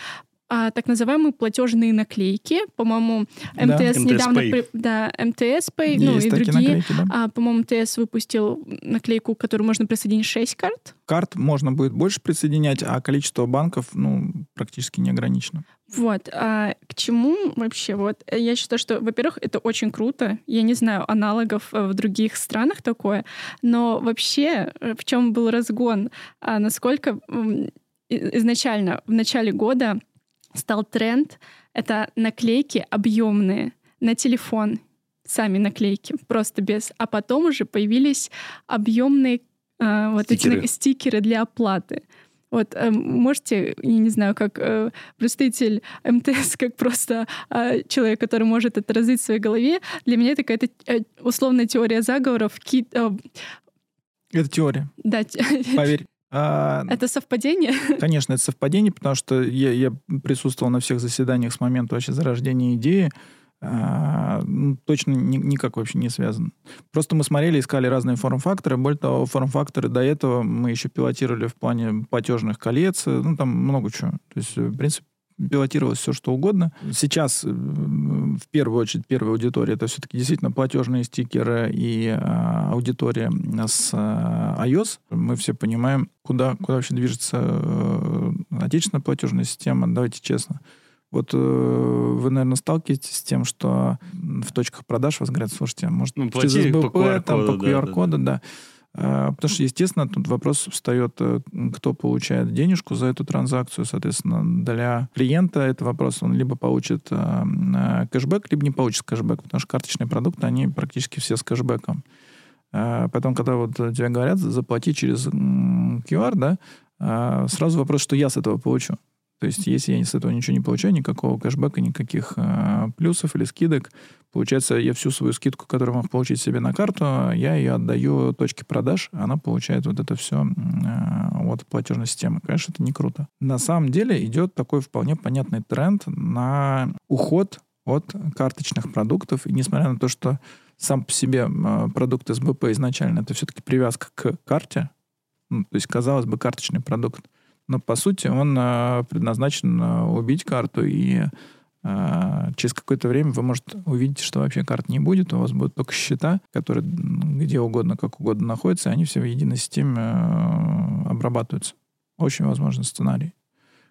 а, так называемые платежные наклейки. По-моему, Да. МТС МТС недавно... Pay. при- Да, МТС Pay, ну и другие. наклейки, да. А, по-моему, МТС выпустил наклейку, к которой можно присоединить 6 карт. Карт можно будет больше присоединять, а количество банков, ну, практически не ограничено. Вот. А к чему вообще? Вот э, я считаю, что, во-первых, это очень круто. Я не знаю аналогов э, в других странах такое, но вообще э, в чем был разгон? А насколько изначально в начале года стал тренд это наклейки объемные на телефон, сами наклейки, просто без. А потом уже появились объемные э, вот эти Стикеры. на- стикеры для оплаты. Вот э, можете, я не знаю, как э, представитель МТС, как просто э, человек, который может это развить в своей голове, для меня это какая-то э, условная теория заговоров. ки- э, Это теория, да, поверь. А, это совпадение? Конечно, это совпадение, потому что я, я присутствовал на всех заседаниях с момента вообще зарождения идеи. а, ну, точно ни- никак вообще не связан. Просто мы смотрели, искали разные форм-факторы. Более того, форм-факторы до этого мы еще пилотировали в плане платежных колец. Ну, там много чего. То есть, в принципе, пилотировалось все, что угодно. Сейчас, э, в первую очередь, первая аудитория это все-таки действительно платежные стикеры и а, аудитория с а, iOS. Мы все понимаем, куда, куда вообще движется э, отечественная платежная система. Давайте честно. Вот э, вы, наверное, сталкиваетесь с тем, что в точках продаж вас говорят, слушайте, может, Ну, через плати по СБП, там, по QR-коду, да, QR-коду, да. А, Потому что, естественно, тут вопрос встает, э, кто получает денежку за эту транзакцию. Соответственно, для клиента это вопрос, он либо получит э, э, кэшбэк, либо не получит кэшбэк, потому что карточные продукты, они практически все с кэшбэком. А, Потом, когда вот тебе говорят, заплати через QR, да, а, сразу вопрос, что я с этого получу. То есть, если я с этого ничего не получаю, никакого кэшбэка, никаких а, плюсов или скидок, получается, я всю свою скидку, которую мог получить себе на карту, я ее отдаю точке продаж, она получает вот это все от платежной системы. Конечно, это не круто. На самом деле идет такой вполне понятный тренд на уход от карточных продуктов. И несмотря на то, что сам по себе а, продукт СБП изначально это все-таки привязка к карте, ну, то есть, казалось бы, карточный продукт, но по сути он а, предназначен а, убить карту, и а, через какое-то время вы можете увидеть, что вообще карт не будет, у вас будут только счета, которые где угодно, как угодно находятся, и они все в единой системе обрабатываются. Очень возможный сценарий.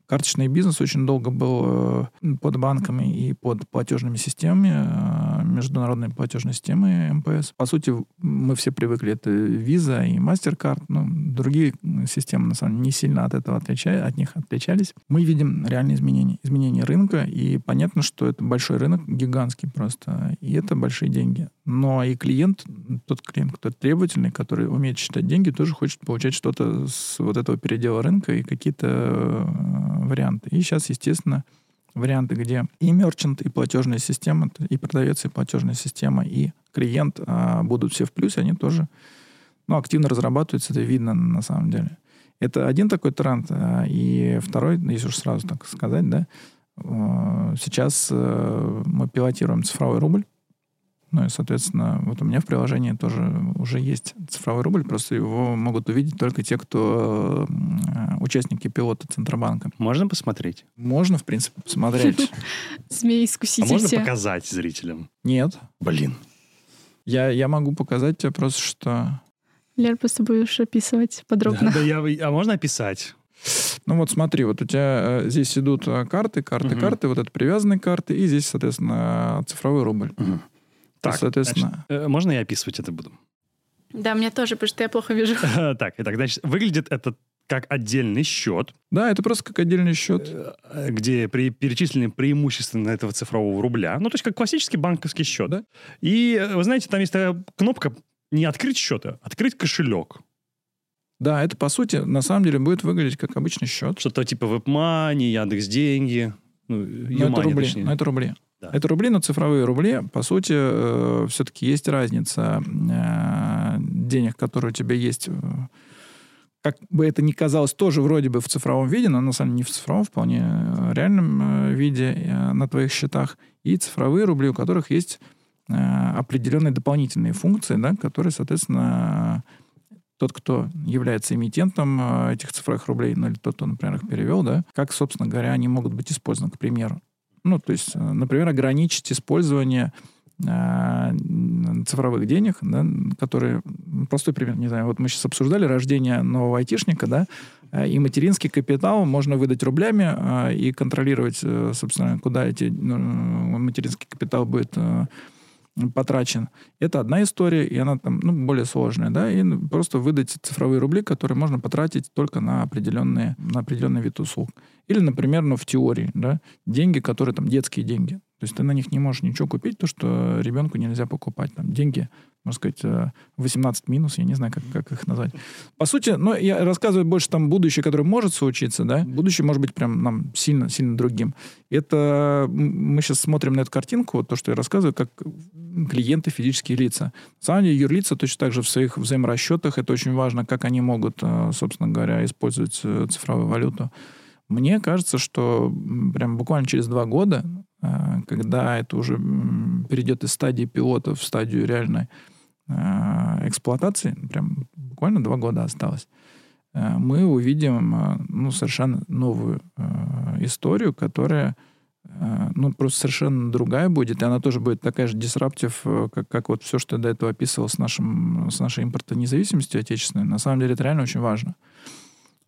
Карточный бизнес очень долго был э, под банками и под платежными системами, э, международной платежной системой МПС. По сути, мы все привыкли, это Visa и MasterCard, ну, другие системы, на самом деле, не сильно от этого отличались, от них отличались. Мы видим реальные изменения, изменения рынка, и понятно, что это большой рынок, гигантский просто, и это большие деньги. Но и клиент, тот клиент, который требовательный, который умеет считать деньги, тоже хочет получать что-то с вот этого передела рынка и какие-то э, варианты. И сейчас, естественно, варианты, где и мерчант, и платежная система, и продавец, и платежная система, и клиент а, будут все в плюсе, они тоже ну, активно разрабатываются, это видно на самом деле. Это один такой тренд. а, И второй, если уж сразу так сказать, да, э, сейчас э, мы пилотируем цифровой рубль. Ну и, соответственно, вот у меня в приложении тоже уже есть цифровой рубль, просто его могут увидеть только те, кто э, участники пилота Центробанка. Можно посмотреть? Можно, в принципе, посмотреть. Змей А искуситель можно все. показать зрителям? Нет. Блин. Я, я могу показать тебе просто, что... Лер, просто будешь описывать подробно. Да, да я, а можно описать? Ну вот смотри, вот у тебя э, здесь идут э, карты, карты, Мгм. карты, вот это привязанные карты, и здесь, соответственно, цифровой рубль. Мгм. Так, соответственно... значит, э, можно я описывать это буду? Да, мне тоже, потому что я плохо вижу. Так, итак, значит, выглядит это как отдельный счет, Да, это просто как отдельный счет. э, где при, перечислены преимущественно этого цифрового рубля. Ну, то есть как классический банковский счет. Да. И, э, вы знаете, там есть такая кнопка не открыть счет, а открыть кошелек. Да, это, по сути, на самом деле будет выглядеть как обычный счет. Что-то типа WebMoney, Яндекс Деньги, ну, Но это Юмани, рубли. точнее. но это рубли. Да. Это рубли, но цифровые рубли. По сути, все-таки есть разница э, денег, которые у тебя есть. э, Как бы это ни казалось, тоже вроде бы в цифровом виде, но на самом деле не в цифровом, вполне э, реальном э, виде э, на твоих счетах. И цифровые рубли, у которых есть э, определенные дополнительные функции, да, которые, соответственно, тот, кто является эмитентом э, этих цифровых рублей, ну или тот, кто, например, их перевел, да, как, собственно говоря, они могут быть использованы, к примеру. Ну, то есть, э, например, ограничить использование м, цифровых денег, да, которые... Простой пример, не знаю, вот мы сейчас обсуждали рождение нового айтишника, да, э, и материнский капитал можно выдать рублями э, и контролировать, э, собственно, куда эти материнский капитал будет потрачен. Это одна история, и она там ну, более сложная, да, и просто выдать цифровые рубли, которые можно потратить только на определенные, на определенный вид услуг. Или, например, ну, в теории, да, деньги, которые там детские деньги. То есть ты на них не можешь ничего купить, то, что ребенку нельзя покупать. Там деньги, можно сказать, э, 18 минус, я не знаю, как, как их назвать. По сути, ну, я рассказываю больше там будущее, которое может случиться, да. Будущее может быть прям нам сильно, сильно другим. Это мы сейчас смотрим на эту картинку, то, что я рассказываю, как клиенты, физические лица. На самом деле, юрлица точно так же в своих взаиморасчетах, это очень важно, как они могут, э, собственно говоря, использовать э, цифровую валюту. Мне кажется, что прям буквально через два года э, когда это уже перейдет из стадии пилота в стадию реальной э, эксплуатации, прям буквально два года осталось, мы увидим ну, совершенно новую историю, которая ну, просто совершенно другая будет, и она тоже будет такая же дисраптив, как, как вот все, что я до этого описывал с, нашим, с нашей импортонезависимостью отечественной. На самом деле это реально очень важно.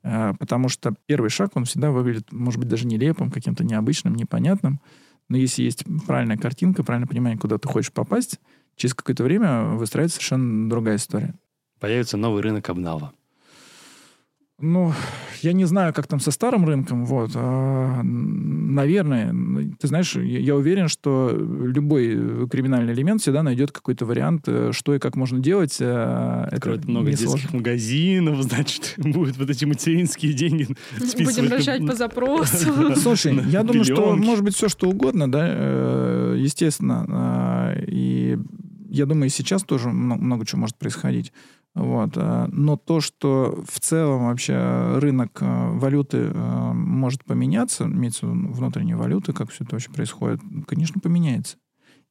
Потому что первый шаг, он всегда выглядит, может быть, даже нелепым, каким-то необычным, непонятным. Но если есть правильная картинка, правильное понимание, куда ты хочешь попасть, через какое-то время выстраивается совершенно другая история. Появится новый рынок обнава. Ну, я не знаю, как там со старым рынком, вот. А, наверное, ты знаешь, я уверен, что любой криминальный элемент всегда найдет какой-то вариант, э, что и как можно делать. А, Откроет Это много детских сложно. магазинов, значит, будут вот эти материнские деньги Будем рожать по запросу. Слушай, я думаю, что может быть все, что угодно, да, э, естественно. А, и я думаю, и сейчас тоже много чего может происходить. Вот. Э, но то, что в целом вообще рынок э, валюты э, может поменяться, имеется внутренние валюты, как все это вообще происходит, конечно, поменяется.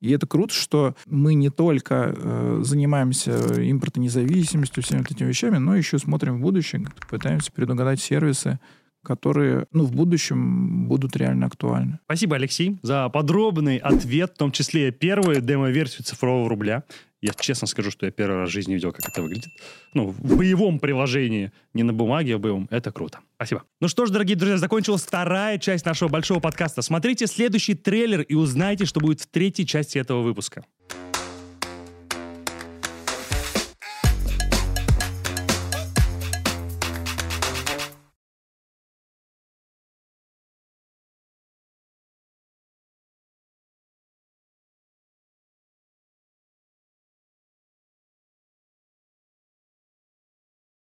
И это круто, что мы не только э, занимаемся импортонезависимостью, всеми вот этими вещами, но еще смотрим в будущее, пытаемся предугадать сервисы, которые ну, в будущем будут реально актуальны. Спасибо, Алексей, за подробный ответ, в том числе первую демо-версию цифрового рубля. Я честно скажу, что я первый раз в жизни видел, как это выглядит. Ну, в боевом приложении, не на бумаге, а в боевом. Это круто. Спасибо. Ну что ж, дорогие друзья, закончилась вторая часть нашего большого подкаста. Смотрите следующий трейлер и узнайте, что будет в третьей части этого выпуска.